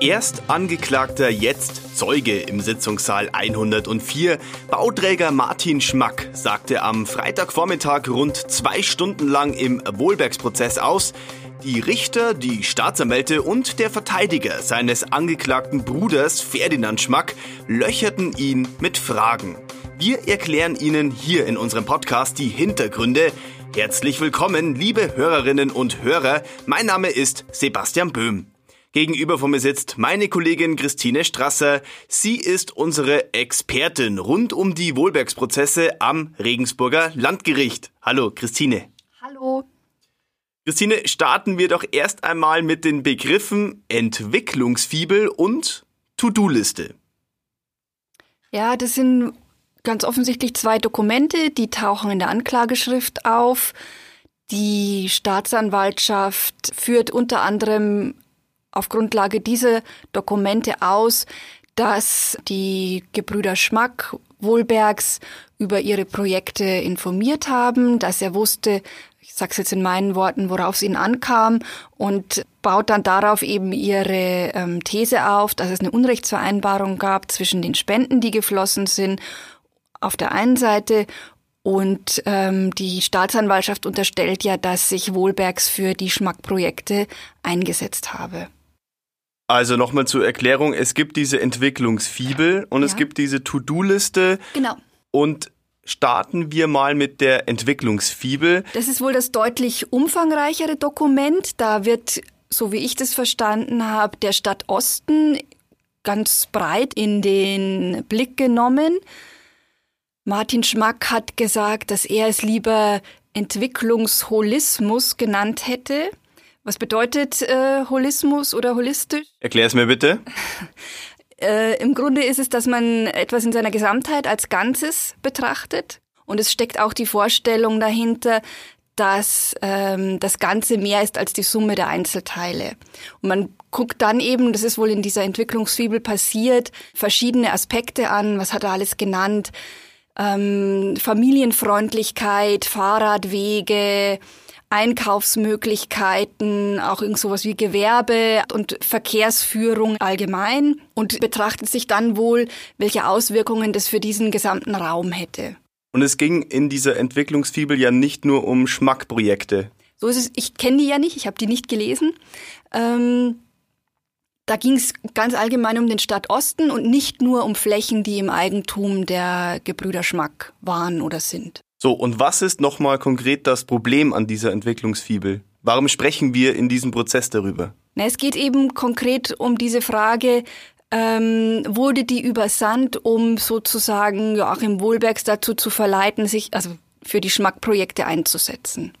Erst Angeklagter, jetzt Zeuge im Sitzungssaal 104. Bauträger Martin Schmack sagte am Freitagvormittag rund zwei Stunden lang im Wohlbergsprozess aus, die Richter, die Staatsanwälte und der Verteidiger seines angeklagten Bruders Ferdinand Schmack löcherten ihn mit Fragen. Wir erklären Ihnen hier in unserem Podcast die Hintergründe. Herzlich willkommen, liebe Hörerinnen und Hörer. Mein Name ist Sebastian Böhm. Gegenüber von mir sitzt meine Kollegin Christine Strasser. Sie ist unsere Expertin rund um die Wohlbergsprozesse am Regensburger Landgericht. Hallo, Christine. Hallo. Christine, starten wir doch erst einmal mit den Begriffen Entwicklungsfibel und To-Do-Liste. Ja, das sind ganz offensichtlich zwei Dokumente, die tauchen in der Anklageschrift auf. Die Staatsanwaltschaft führt unter anderem auf Grundlage dieser Dokumente aus, dass die Gebrüder Schmack Wohlbergs über ihre Projekte informiert haben, dass er wusste, ich sage es jetzt in meinen Worten, worauf es ihnen ankam und baut dann darauf eben ihre ähm, These auf, dass es eine Unrechtsvereinbarung gab zwischen den Spenden, die geflossen sind, auf der einen Seite und ähm, die Staatsanwaltschaft unterstellt ja, dass sich Wohlbergs für die Schmackprojekte eingesetzt habe. Also nochmal zur Erklärung, es gibt diese Entwicklungsfibel und ja. es gibt diese To-Do-Liste. Genau. Und starten wir mal mit der Entwicklungsfibel. Das ist wohl das deutlich umfangreichere Dokument. Da wird, so wie ich das verstanden habe, der Stadt Osten ganz breit in den Blick genommen. Martin Schmack hat gesagt, dass er es lieber Entwicklungsholismus genannt hätte. Was bedeutet äh, Holismus oder holistisch? Erklär es mir bitte. äh, Im Grunde ist es, dass man etwas in seiner Gesamtheit als Ganzes betrachtet. Und es steckt auch die Vorstellung dahinter, dass ähm, das Ganze mehr ist als die Summe der Einzelteile. Und man guckt dann eben, das ist wohl in dieser Entwicklungsfibel passiert, verschiedene Aspekte an. Was hat er alles genannt? Ähm, Familienfreundlichkeit, Fahrradwege, Einkaufsmöglichkeiten, auch irgend sowas wie Gewerbe und Verkehrsführung allgemein und betrachtet sich dann wohl, welche Auswirkungen das für diesen gesamten Raum hätte. Und es ging in dieser Entwicklungsfibel ja nicht nur um Schmackprojekte. So ist es. Ich kenne die ja nicht, ich habe die nicht gelesen. Ähm, da ging es ganz allgemein um den Stadtosten und nicht nur um Flächen, die im Eigentum der Gebrüder Schmack waren oder sind. So, und was ist nochmal konkret das Problem an dieser Entwicklungsfibel? Warum sprechen wir in diesem Prozess darüber? Na, es geht eben konkret um diese Frage, ähm, wurde die übersandt, um sozusagen Joachim Wohlbergs dazu zu verleiten, sich also für die Schmackprojekte einzusetzen.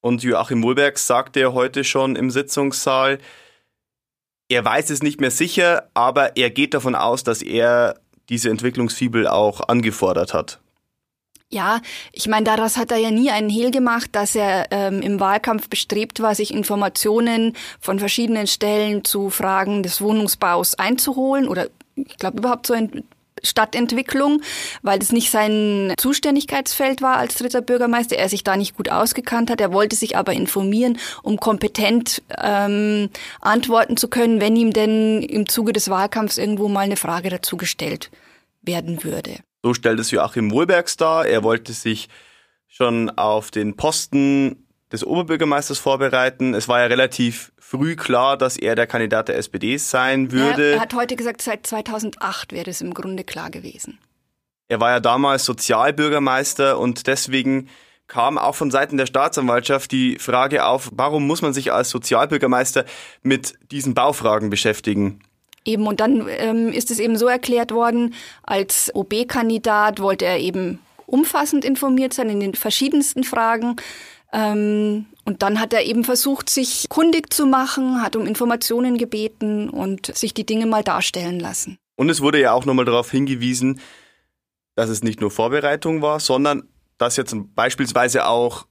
Und Joachim Wohlbergs sagte ja heute schon im Sitzungssaal, er weiß es nicht mehr sicher, aber er geht davon aus, dass er diese Entwicklungsfibel auch angefordert hat. Ja, ich meine, daraus hat er ja nie einen Hehl gemacht, dass er ähm, im Wahlkampf bestrebt war, sich Informationen von verschiedenen Stellen zu Fragen des Wohnungsbaus einzuholen oder ich glaube überhaupt zur Stadtentwicklung, weil das nicht sein Zuständigkeitsfeld war als dritter Bürgermeister, er sich da nicht gut ausgekannt hat. Er wollte sich aber informieren, um kompetent ähm, antworten zu können, wenn ihm denn im Zuge des Wahlkampfs irgendwo mal eine Frage dazu gestellt werden würde. So stellt es Joachim Wohlbergs dar. Er wollte sich schon auf den Posten des Oberbürgermeisters vorbereiten. Es war ja relativ früh klar, dass er der Kandidat der SPD sein würde. Ja, er hat heute gesagt, seit 2008 wäre es im Grunde klar gewesen. Er war ja damals Sozialbürgermeister und deswegen kam auch von Seiten der Staatsanwaltschaft die Frage auf, warum muss man sich als Sozialbürgermeister mit diesen Baufragen beschäftigen? Eben, und dann ähm, ist es eben so erklärt worden, als OB-Kandidat wollte er eben umfassend informiert sein in den verschiedensten Fragen. Ähm, und dann hat er eben versucht, sich kundig zu machen, hat um Informationen gebeten und sich die Dinge mal darstellen lassen. Und es wurde ja auch nochmal darauf hingewiesen, dass es nicht nur Vorbereitung war, sondern dass jetzt beispielsweise auch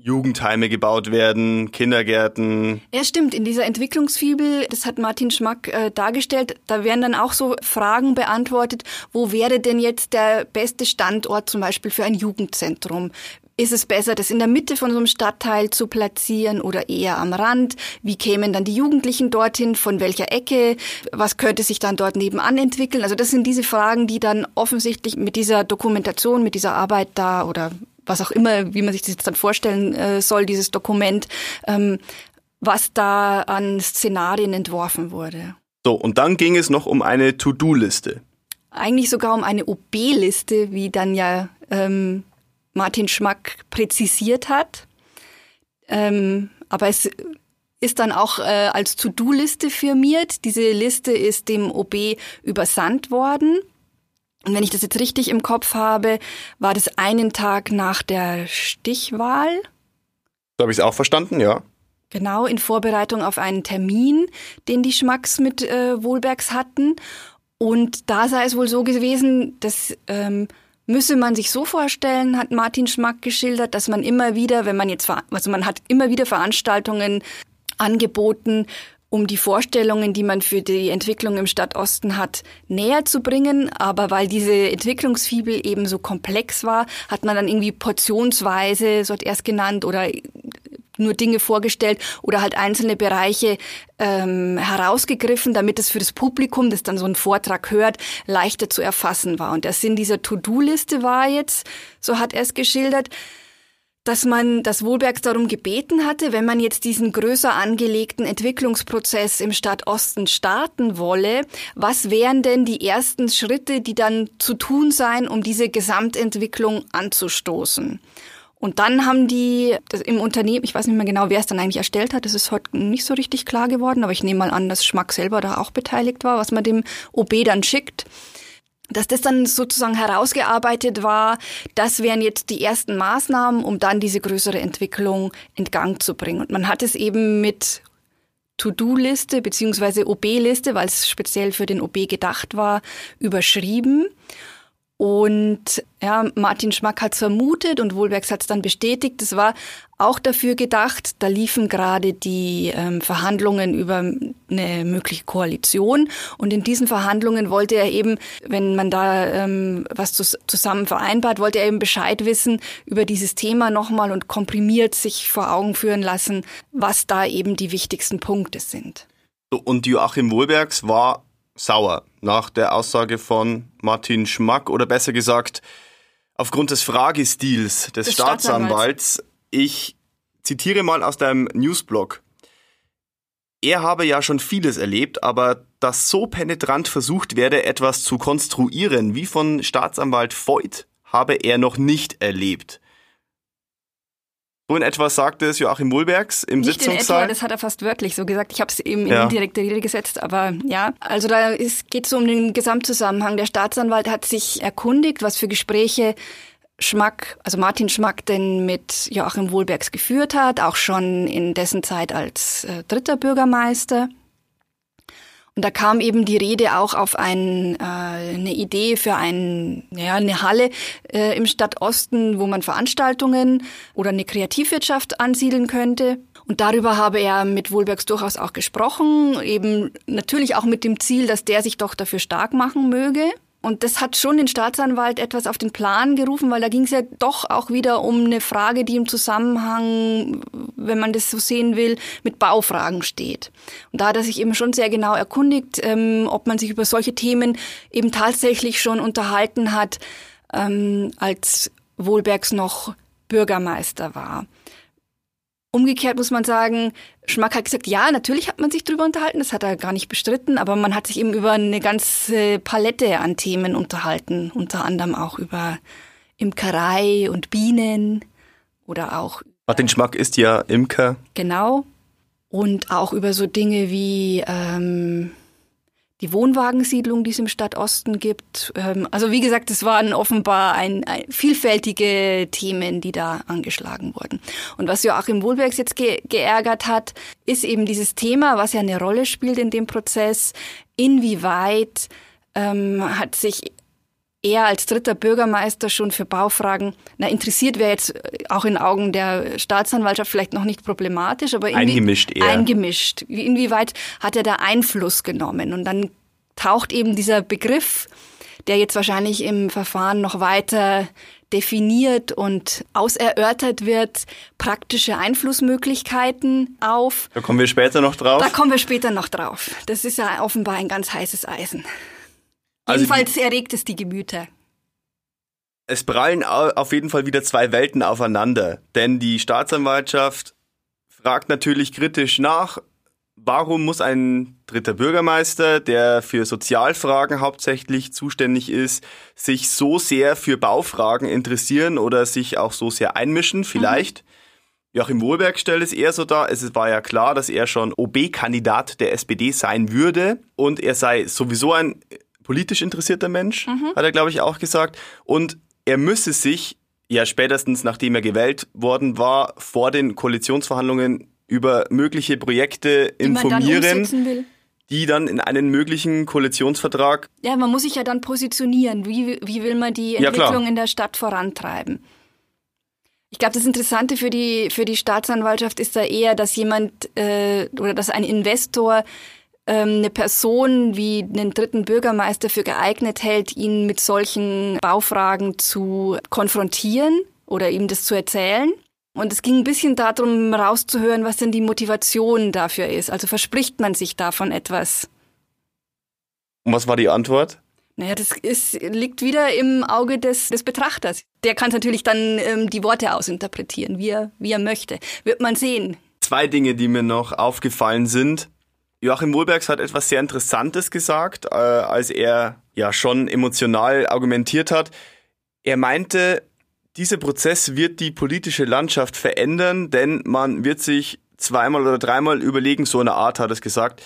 Jugendheime gebaut werden, Kindergärten. Ja, stimmt. In dieser Entwicklungsfibel, das hat Martin Schmack äh, dargestellt, da werden dann auch so Fragen beantwortet, wo wäre denn jetzt der beste Standort zum Beispiel für ein Jugendzentrum? ist es besser, das in der Mitte von so einem Stadtteil zu platzieren oder eher am Rand? Wie kämen dann die Jugendlichen dorthin? Von welcher Ecke? Was könnte sich dann dort nebenan entwickeln? Also das sind diese Fragen, die dann offensichtlich mit dieser Dokumentation, mit dieser Arbeit da oder was auch immer, wie man sich das jetzt dann vorstellen äh, soll, dieses Dokument, ähm, was da an Szenarien entworfen wurde. So, und dann ging es noch um eine To-Do-Liste. Eigentlich sogar um eine OB-Liste, wie dann ja ähm, Martin Schmack präzisiert hat. Ähm, aber es ist dann auch äh, als To-Do-Liste firmiert. Diese Liste ist dem OB übersandt worden. Und wenn ich das jetzt richtig im Kopf habe, war das einen Tag nach der Stichwahl. So habe ich es auch verstanden, ja. Genau, in Vorbereitung auf einen Termin, den die Schmacks mit äh, Wohlbergs hatten. Und da sei es wohl so gewesen, dass ähm, müsse man sich so vorstellen, hat Martin Schmack geschildert, dass man immer wieder, wenn man jetzt, also man hat immer wieder Veranstaltungen angeboten, um die Vorstellungen, die man für die Entwicklung im Stadtosten hat, näher zu bringen. Aber weil diese Entwicklungsfibel eben so komplex war, hat man dann irgendwie portionsweise, so hat er es genannt, oder nur Dinge vorgestellt oder halt einzelne Bereiche ähm, herausgegriffen, damit es für das Publikum, das dann so einen Vortrag hört, leichter zu erfassen war. Und der Sinn dieser To-Do-Liste war jetzt, so hat er es geschildert, dass man das Wohlbergs darum gebeten hatte, wenn man jetzt diesen größer angelegten Entwicklungsprozess im Stadtosten starten wolle, was wären denn die ersten Schritte, die dann zu tun seien, um diese Gesamtentwicklung anzustoßen? Und dann haben die im Unternehmen, ich weiß nicht mehr genau, wer es dann eigentlich erstellt hat, das ist heute nicht so richtig klar geworden, aber ich nehme mal an, dass Schmack selber da auch beteiligt war, was man dem OB dann schickt. Dass das dann sozusagen herausgearbeitet war, das wären jetzt die ersten Maßnahmen, um dann diese größere Entwicklung in Gang zu bringen. Und man hat es eben mit To-Do-Liste beziehungsweise OB-Liste, weil es speziell für den OB gedacht war, überschrieben. Und ja, Martin Schmack hat es vermutet und Wohlbergs hat es dann bestätigt. Es war auch dafür gedacht, da liefen gerade die ähm, Verhandlungen über eine mögliche Koalition. Und in diesen Verhandlungen wollte er eben, wenn man da ähm, was zusammen vereinbart, wollte er eben Bescheid wissen über dieses Thema nochmal und komprimiert sich vor Augen führen lassen, was da eben die wichtigsten Punkte sind. Und Joachim Wohlbergs war sauer nach der Aussage von Martin Schmack oder besser gesagt aufgrund des Fragestils des, des Staatsanwalts. Staatsanwalts. Ich zitiere mal aus deinem Newsblog. Er habe ja schon vieles erlebt, aber dass so penetrant versucht werde, etwas zu konstruieren wie von Staatsanwalt Voigt, habe er noch nicht erlebt. In etwa sagte es Joachim Wohlbergs im Nicht Sitzungssaal. In etwa, das hat er fast wörtlich so gesagt. Ich habe es eben ja. in indirekte Rede gesetzt, aber ja. Also da geht es um den Gesamtzusammenhang. Der Staatsanwalt hat sich erkundigt, was für Gespräche Schmack, also Martin Schmack denn mit Joachim Wohlbergs geführt hat, auch schon in dessen Zeit als äh, dritter Bürgermeister. Und da kam eben die Rede auch auf ein, äh, eine Idee für ein, ja, eine Halle äh, im Stadtosten, wo man Veranstaltungen oder eine Kreativwirtschaft ansiedeln könnte. Und darüber habe er mit Wohlbergs durchaus auch gesprochen, eben natürlich auch mit dem Ziel, dass der sich doch dafür stark machen möge. Und das hat schon den Staatsanwalt etwas auf den Plan gerufen, weil da ging es ja doch auch wieder um eine Frage, die im Zusammenhang, wenn man das so sehen will, mit Baufragen steht. Und da hat er sich eben schon sehr genau erkundigt, ähm, ob man sich über solche Themen eben tatsächlich schon unterhalten hat, ähm, als Wohlbergs noch Bürgermeister war. Umgekehrt muss man sagen, Schmack hat gesagt, ja, natürlich hat man sich drüber unterhalten, das hat er gar nicht bestritten, aber man hat sich eben über eine ganze Palette an Themen unterhalten, unter anderem auch über Imkerei und Bienen oder auch. Martin Schmack ist ja Imker. Genau. Und auch über so Dinge wie ähm, die Wohnwagensiedlung, die es im Stadtosten gibt. Ähm, also wie gesagt, es waren offenbar ein, ein, vielfältige Themen, die da angeschlagen wurden. Und was Joachim Wohlbergs jetzt ge geärgert hat, ist eben dieses Thema, was ja eine Rolle spielt in dem Prozess. Inwieweit ähm, hat sich er als dritter Bürgermeister schon für Baufragen, na interessiert wäre jetzt auch in Augen der Staatsanwaltschaft vielleicht noch nicht problematisch, aber eingemischt eher. Eingemischt. Inwieweit hat er da Einfluss genommen? Und dann taucht eben dieser Begriff der jetzt wahrscheinlich im Verfahren noch weiter definiert und auserörtert wird, praktische Einflussmöglichkeiten auf. Da kommen wir später noch drauf. Da kommen wir später noch drauf. Das ist ja offenbar ein ganz heißes Eisen. Also Jedenfalls erregt es die Gemüter. Es prallen auf jeden Fall wieder zwei Welten aufeinander, denn die Staatsanwaltschaft fragt natürlich kritisch nach, warum muss ein dritter Bürgermeister, der für Sozialfragen hauptsächlich zuständig ist, sich so sehr für Baufragen interessieren oder sich auch so sehr einmischen, vielleicht? Mhm. Joachim Wohlberg stellt es eher so dar, es war ja klar, dass er schon OB-Kandidat der SPD sein würde und er sei sowieso ein politisch interessierter Mensch, mhm. hat er, glaube ich, auch gesagt. Und er müsse sich ja spätestens nachdem er gewählt worden war, vor den Koalitionsverhandlungen über mögliche Projekte die informieren, die dann in einen möglichen Koalitionsvertrag. Ja, man muss sich ja dann positionieren. Wie, wie will man die Entwicklung ja, in der Stadt vorantreiben? Ich glaube, das Interessante für die, für die Staatsanwaltschaft ist da eher, dass jemand äh, oder dass ein Investor eine Person wie einen dritten Bürgermeister für geeignet hält, ihn mit solchen Baufragen zu konfrontieren oder ihm das zu erzählen. Und es ging ein bisschen darum, rauszuhören, was denn die Motivation dafür ist. Also verspricht man sich davon etwas? Und was war die Antwort? Naja, das ist, liegt wieder im Auge des, des Betrachters. Der kann natürlich dann ähm, die Worte ausinterpretieren, wie er, wie er möchte. Wird man sehen. Zwei Dinge, die mir noch aufgefallen sind. Joachim Wohlbergs hat etwas sehr Interessantes gesagt, äh, als er ja schon emotional argumentiert hat. Er meinte, dieser Prozess wird die politische Landschaft verändern, denn man wird sich zweimal oder dreimal überlegen, so eine Art hat es gesagt,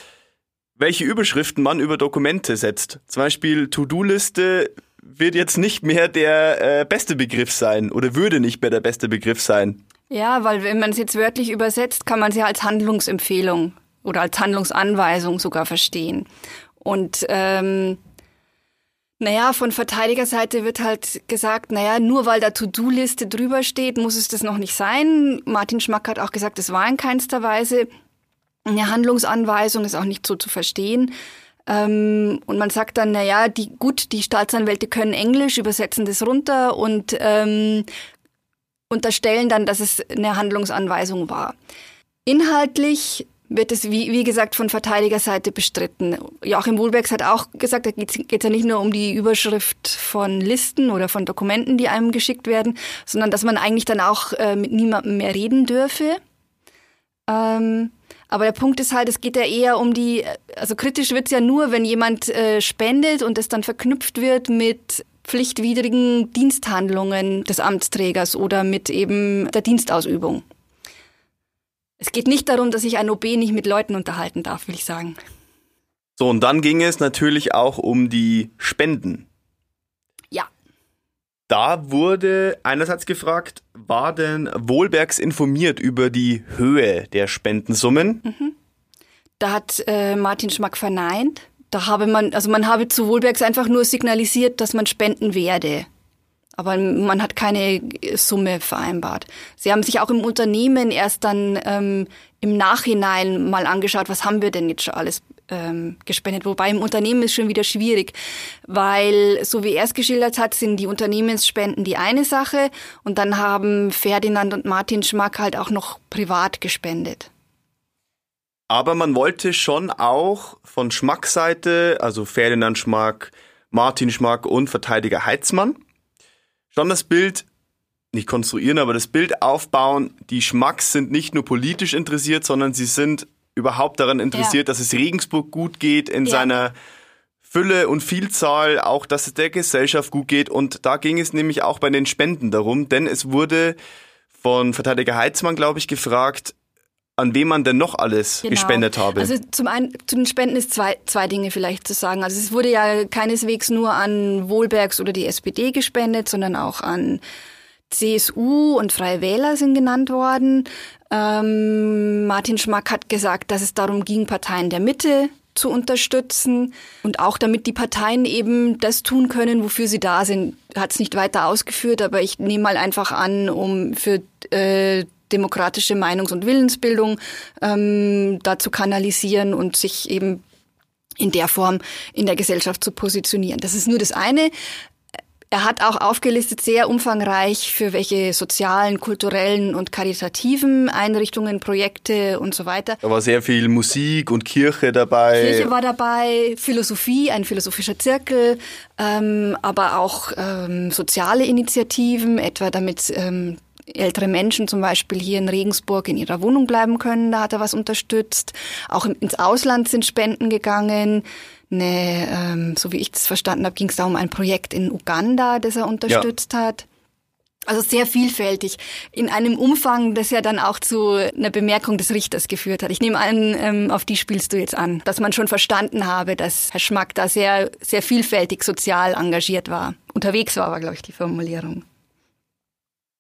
welche Überschriften man über Dokumente setzt. Zum Beispiel To-Do-Liste wird jetzt nicht mehr der äh, beste Begriff sein oder würde nicht mehr der beste Begriff sein. Ja, weil wenn man es jetzt wörtlich übersetzt, kann man es ja als Handlungsempfehlung oder als Handlungsanweisung sogar verstehen. Und ähm, naja, von Verteidigerseite wird halt gesagt, naja, nur weil da To-Do-Liste drüber steht, muss es das noch nicht sein. Martin Schmack hat auch gesagt, es war in keinster Weise eine Handlungsanweisung, ist auch nicht so zu verstehen. Ähm, und man sagt dann, naja, die, gut, die Staatsanwälte können Englisch, übersetzen das runter und ähm, unterstellen dann, dass es eine Handlungsanweisung war. Inhaltlich wird es, wie, wie gesagt, von Verteidigerseite bestritten. Joachim Wohlbergs hat auch gesagt, da geht es ja nicht nur um die Überschrift von Listen oder von Dokumenten, die einem geschickt werden, sondern dass man eigentlich dann auch äh, mit niemandem mehr reden dürfe. Ähm, aber der Punkt ist halt, es geht ja eher um die, also kritisch wird's ja nur, wenn jemand äh, spendet und es dann verknüpft wird mit pflichtwidrigen Diensthandlungen des Amtsträgers oder mit eben der Dienstausübung. Es geht nicht darum, dass ich ein OB nicht mit Leuten unterhalten darf, will ich sagen. So, und dann ging es natürlich auch um die Spenden. Ja. Da wurde einerseits gefragt, war denn Wohlbergs informiert über die Höhe der Spendensummen? Mhm. Da hat äh, Martin Schmack verneint. Da habe man, also man habe zu Wohlbergs einfach nur signalisiert, dass man spenden werde. Aber man hat keine Summe vereinbart. Sie haben sich auch im Unternehmen erst dann ähm, im Nachhinein mal angeschaut, was haben wir denn jetzt schon alles ähm, gespendet. Wobei im Unternehmen ist schon wieder schwierig, weil so wie er es geschildert hat, sind die Unternehmensspenden die eine Sache und dann haben Ferdinand und Martin Schmack halt auch noch privat gespendet. Aber man wollte schon auch von Schmackseite, also Ferdinand Schmack, Martin Schmack und Verteidiger Heitzmann, schon das Bild nicht konstruieren, aber das Bild aufbauen. Die Schmacks sind nicht nur politisch interessiert, sondern sie sind überhaupt daran interessiert, ja. dass es Regensburg gut geht in ja. seiner Fülle und Vielzahl, auch dass es der Gesellschaft gut geht. Und da ging es nämlich auch bei den Spenden darum, denn es wurde von Verteidiger Heitzmann, glaube ich, gefragt, an wem man denn noch alles genau. gespendet habe. Also zum einen zu den Spenden ist zwei, zwei Dinge vielleicht zu sagen. Also es wurde ja keineswegs nur an Wohlbergs oder die SPD gespendet, sondern auch an CSU und Freie Wähler sind genannt worden. Ähm, Martin Schmack hat gesagt, dass es darum ging, Parteien der Mitte zu unterstützen und auch damit die Parteien eben das tun können, wofür sie da sind. Hat es nicht weiter ausgeführt, aber ich nehme mal einfach an, um für äh, demokratische Meinungs- und Willensbildung ähm, dazu kanalisieren und sich eben in der Form in der Gesellschaft zu positionieren. Das ist nur das eine. Er hat auch aufgelistet sehr umfangreich, für welche sozialen, kulturellen und karitativen Einrichtungen, Projekte und so weiter. Da war sehr viel Musik und Kirche dabei. Kirche war dabei, Philosophie, ein philosophischer Zirkel, ähm, aber auch ähm, soziale Initiativen, etwa damit ähm, ältere Menschen zum Beispiel hier in Regensburg in ihrer Wohnung bleiben können. Da hat er was unterstützt. Auch ins Ausland sind Spenden gegangen eine, ähm, so wie ich das verstanden habe, ging es da um ein Projekt in Uganda, das er unterstützt ja. hat. Also sehr vielfältig, in einem Umfang, das ja dann auch zu einer Bemerkung des Richters geführt hat. Ich nehme an, ähm, auf die spielst du jetzt an, dass man schon verstanden habe, dass Herr Schmack da sehr, sehr vielfältig sozial engagiert war. Unterwegs war, war, glaube ich, die Formulierung.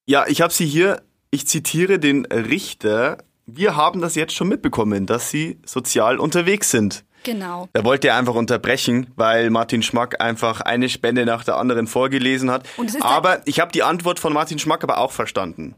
Ja, ich habe sie hier, ich zitiere den Richter. Wir haben das jetzt schon mitbekommen, dass Sie sozial unterwegs sind. Genau. Da wollte er einfach unterbrechen, weil Martin Schmack einfach eine Spende nach der anderen vorgelesen hat. aber ich habe die Antwort von Martin Schmack aber auch verstanden.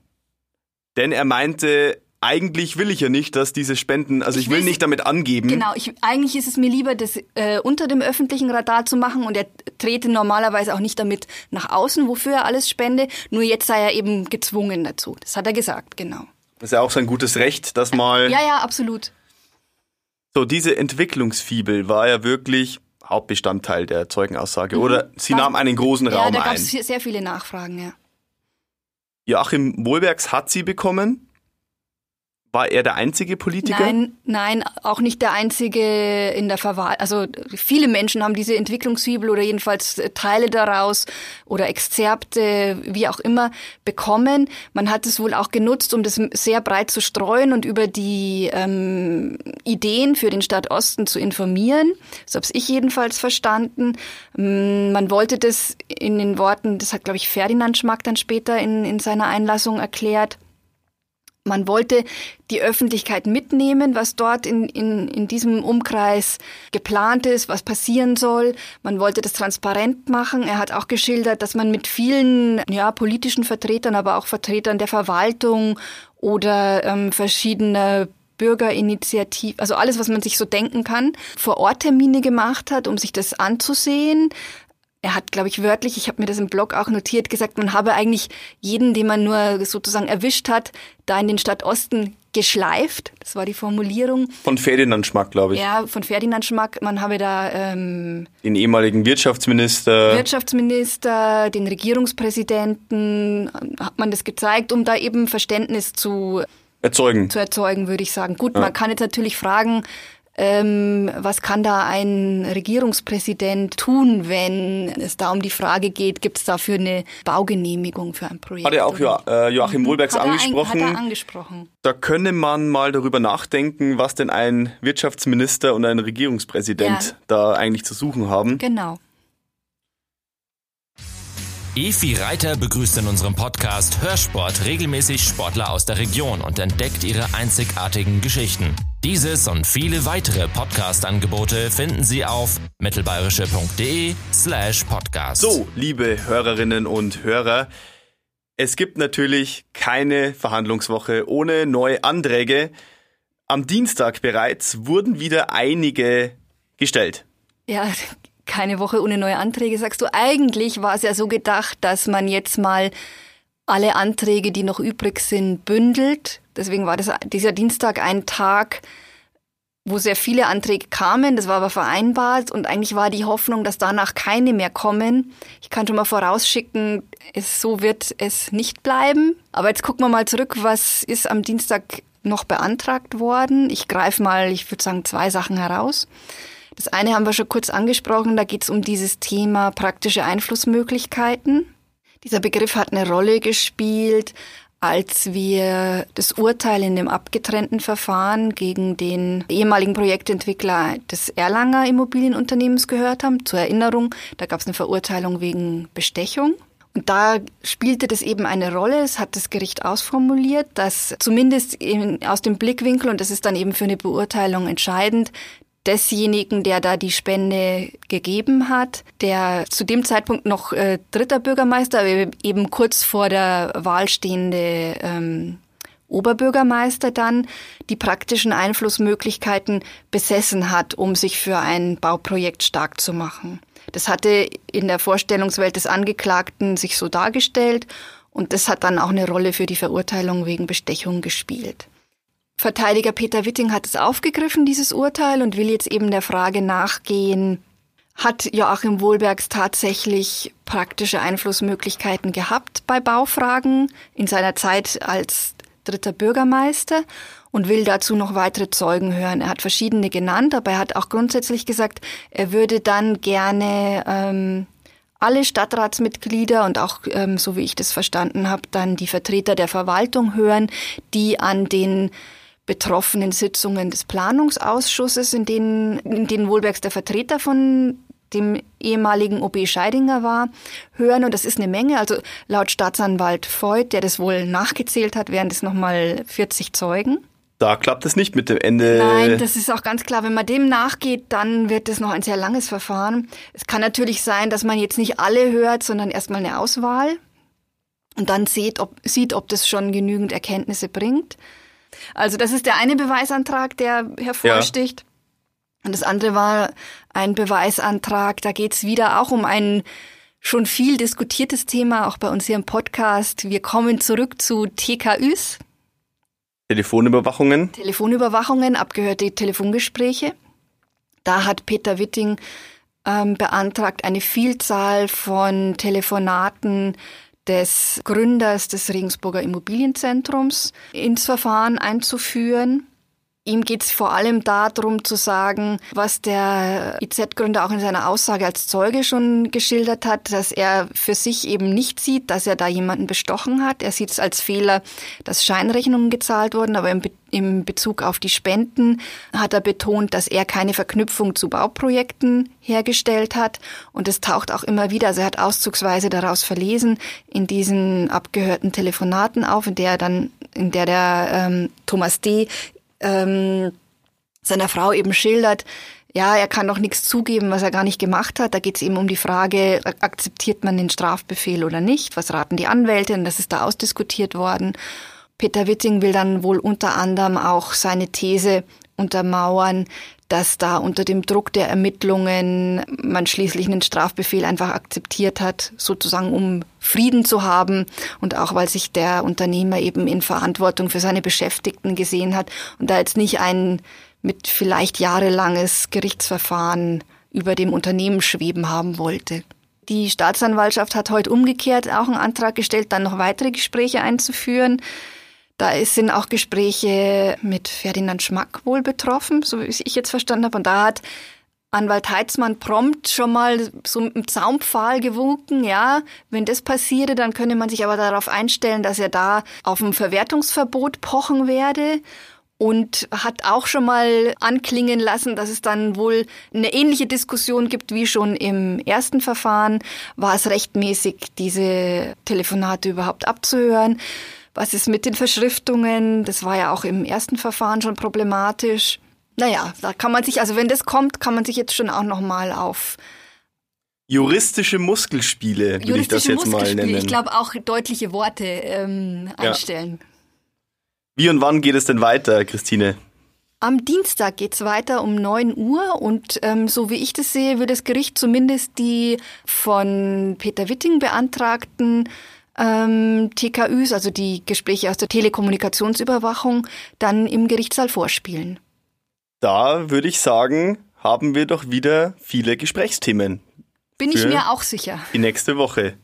Denn er meinte, eigentlich will ich ja nicht, dass diese Spenden, also ich, ich will nicht damit angeben. Genau, ich, eigentlich ist es mir lieber, das äh, unter dem öffentlichen Radar zu machen und er trete normalerweise auch nicht damit nach außen, wofür er alles spende. Nur jetzt sei er eben gezwungen dazu. Das hat er gesagt, genau. Das ist ja auch sein gutes Recht, dass mal. Ja, ja, absolut. So, diese Entwicklungsfibel war ja wirklich Hauptbestandteil der Zeugenaussage, mhm. oder? Sie nahm einen großen ja, Raum ein. Ja, da gab es sehr viele Nachfragen, ja. Joachim Wohlbergs hat sie bekommen. War er der einzige Politiker? Nein, nein, auch nicht der einzige in der Verwahrung. Also viele Menschen haben diese Entwicklungsfibel oder jedenfalls Teile daraus oder Exzerpte, wie auch immer, bekommen. Man hat es wohl auch genutzt, um das sehr breit zu streuen und über die ähm, Ideen für den Stadtosten zu informieren. So habe ich jedenfalls verstanden. Ähm, man wollte das in den Worten, das hat, glaube ich, Ferdinand Schmack dann später in, in seiner Einlassung erklärt, man wollte die Öffentlichkeit mitnehmen, was dort in, in, in diesem Umkreis geplant ist, was passieren soll. Man wollte das transparent machen. Er hat auch geschildert, dass man mit vielen ja, politischen Vertretern, aber auch Vertretern der Verwaltung oder ähm, verschiedener Bürgerinitiativ, also alles, was man sich so denken kann, vor Ort Termine gemacht hat, um sich das anzusehen, er hat, glaube ich, wörtlich, ich habe mir das im Blog auch notiert, gesagt, man habe eigentlich jeden, den man nur sozusagen erwischt hat, da in den Stadtosten geschleift. Das war die Formulierung. Von Ferdinand Schmack, glaube ich. Ja, von Ferdinand Schmack. Man habe da ähm, den ehemaligen Wirtschaftsminister. Wirtschaftsminister, den Regierungspräsidenten, hat man das gezeigt, um da eben Verständnis zu erzeugen. Zu erzeugen, würde ich sagen. Gut, ja. man kann jetzt natürlich fragen, ähm, was kann da ein Regierungspräsident tun, wenn es da um die Frage geht, gibt es dafür eine Baugenehmigung für ein Projekt? Hat er auch jo äh, Joachim mhm. Wohlbergs angesprochen. Ein, hat er angesprochen. Da könne man mal darüber nachdenken, was denn ein Wirtschaftsminister und ein Regierungspräsident ja. da eigentlich zu suchen haben. Genau. Efi Reiter begrüßt in unserem Podcast Hörsport regelmäßig Sportler aus der Region und entdeckt ihre einzigartigen Geschichten. Dieses und viele weitere Podcast-Angebote finden Sie auf mittelbayerische.de slash podcast. So, liebe Hörerinnen und Hörer, es gibt natürlich keine Verhandlungswoche ohne neue Anträge. Am Dienstag bereits wurden wieder einige gestellt. Ja, keine Woche ohne neue Anträge, sagst du. Eigentlich war es ja so gedacht, dass man jetzt mal alle Anträge, die noch übrig sind, bündelt. Deswegen war das, dieser Dienstag ein Tag, wo sehr viele Anträge kamen. Das war aber vereinbart und eigentlich war die Hoffnung, dass danach keine mehr kommen. Ich kann schon mal vorausschicken, es, so wird es nicht bleiben. Aber jetzt gucken wir mal zurück, was ist am Dienstag noch beantragt worden. Ich greife mal, ich würde sagen, zwei Sachen heraus. Das eine haben wir schon kurz angesprochen, da geht es um dieses Thema praktische Einflussmöglichkeiten. Dieser Begriff hat eine Rolle gespielt, als wir das Urteil in dem abgetrennten Verfahren gegen den ehemaligen Projektentwickler des Erlanger Immobilienunternehmens gehört haben. Zur Erinnerung, da gab es eine Verurteilung wegen Bestechung. Und da spielte das eben eine Rolle. Es hat das Gericht ausformuliert, dass zumindest aus dem Blickwinkel, und das ist dann eben für eine Beurteilung entscheidend, desjenigen, der da die Spende gegeben hat, der zu dem Zeitpunkt noch äh, dritter Bürgermeister, eben kurz vor der Wahl stehende ähm, Oberbürgermeister dann die praktischen Einflussmöglichkeiten besessen hat, um sich für ein Bauprojekt stark zu machen. Das hatte in der Vorstellungswelt des Angeklagten sich so dargestellt und das hat dann auch eine Rolle für die Verurteilung wegen Bestechung gespielt. Verteidiger Peter Witting hat es aufgegriffen, dieses Urteil, und will jetzt eben der Frage nachgehen, hat Joachim Wohlbergs tatsächlich praktische Einflussmöglichkeiten gehabt bei Baufragen in seiner Zeit als dritter Bürgermeister und will dazu noch weitere Zeugen hören. Er hat verschiedene genannt, aber er hat auch grundsätzlich gesagt, er würde dann gerne ähm, alle Stadtratsmitglieder und auch, ähm, so wie ich das verstanden habe, dann die Vertreter der Verwaltung hören, die an den betroffenen Sitzungen des Planungsausschusses, in denen, in denen Wohlbergs der Vertreter von dem ehemaligen OB Scheidinger war, hören. Und das ist eine Menge. Also laut Staatsanwalt Voigt, der das wohl nachgezählt hat, wären das nochmal 40 Zeugen. Da klappt es nicht mit dem Ende. Nein, das ist auch ganz klar. Wenn man dem nachgeht, dann wird es noch ein sehr langes Verfahren. Es kann natürlich sein, dass man jetzt nicht alle hört, sondern erstmal eine Auswahl und dann sieht, ob, sieht, ob das schon genügend Erkenntnisse bringt. Also das ist der eine Beweisantrag, der hervorsticht. Ja. Und das andere war ein Beweisantrag, da geht's wieder auch um ein schon viel diskutiertes Thema, auch bei uns hier im Podcast. Wir kommen zurück zu TKÜs. Telefonüberwachungen. Telefonüberwachungen, abgehörte Telefongespräche. Da hat Peter Witting ähm, beantragt, eine Vielzahl von Telefonaten des Gründers des Regensburger Immobilienzentrums ins Verfahren einzuführen. Ihm geht es vor allem darum zu sagen, was der IZ-Gründer auch in seiner Aussage als Zeuge schon geschildert hat, dass er für sich eben nicht sieht, dass er da jemanden bestochen hat. Er sieht es als Fehler, dass Scheinrechnungen gezahlt wurden, aber im, Be im Bezug auf die Spenden hat er betont, dass er keine Verknüpfung zu Bauprojekten hergestellt hat. Und es taucht auch immer wieder, also er hat auszugsweise daraus verlesen, in diesen abgehörten Telefonaten auf, in der er dann in der der ähm, Thomas D ähm, seiner Frau eben schildert, ja, er kann doch nichts zugeben, was er gar nicht gemacht hat. Da geht es eben um die Frage, akzeptiert man den Strafbefehl oder nicht? Was raten die Anwälte? Und das ist da ausdiskutiert worden. Peter Witting will dann wohl unter anderem auch seine These untermauern, dass da unter dem Druck der Ermittlungen man schließlich einen Strafbefehl einfach akzeptiert hat, sozusagen um Frieden zu haben und auch weil sich der Unternehmer eben in Verantwortung für seine Beschäftigten gesehen hat und da jetzt nicht ein mit vielleicht jahrelanges Gerichtsverfahren über dem Unternehmen schweben haben wollte. Die Staatsanwaltschaft hat heute umgekehrt auch einen Antrag gestellt, dann noch weitere Gespräche einzuführen. Da sind auch Gespräche mit Ferdinand Schmack wohl betroffen, so wie ich jetzt verstanden habe. Und da hat Anwalt Heitzmann prompt schon mal so mit dem Zaumpfahl gewunken, ja, wenn das passiere, dann könne man sich aber darauf einstellen, dass er da auf ein Verwertungsverbot pochen werde und hat auch schon mal anklingen lassen, dass es dann wohl eine ähnliche Diskussion gibt wie schon im ersten Verfahren. War es rechtmäßig, diese Telefonate überhaupt abzuhören? Was ist mit den Verschriftungen? Das war ja auch im ersten Verfahren schon problematisch. Naja, da kann man sich, also wenn das kommt, kann man sich jetzt schon auch nochmal auf Juristische Muskelspiele, will ich das jetzt mal nennen. Ich glaube auch deutliche Worte ähm, einstellen. Ja. Wie und wann geht es denn weiter, Christine? Am Dienstag geht's weiter um 9 Uhr und ähm, so wie ich das sehe, wird das Gericht zumindest die von Peter Witting beantragten ähm, TKÜs, also die Gespräche aus der Telekommunikationsüberwachung, dann im Gerichtssaal vorspielen. Da würde ich sagen, haben wir doch wieder viele Gesprächsthemen. Bin ich mir auch sicher. Die nächste Woche.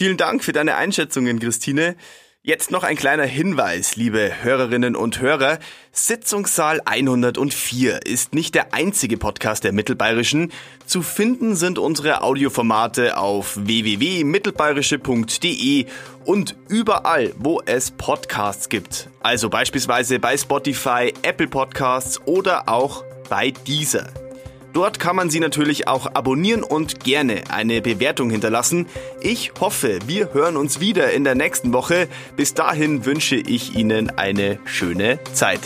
Vielen Dank für deine Einschätzungen, Christine. Jetzt noch ein kleiner Hinweis, liebe Hörerinnen und Hörer. Sitzungssaal 104 ist nicht der einzige Podcast der Mittelbayerischen. Zu finden sind unsere Audioformate auf www.mittelbayerische.de und überall, wo es Podcasts gibt. Also beispielsweise bei Spotify, Apple Podcasts oder auch bei Deezer. Dort kann man sie natürlich auch abonnieren und gerne eine Bewertung hinterlassen. Ich hoffe, wir hören uns wieder in der nächsten Woche. Bis dahin wünsche ich Ihnen eine schöne Zeit.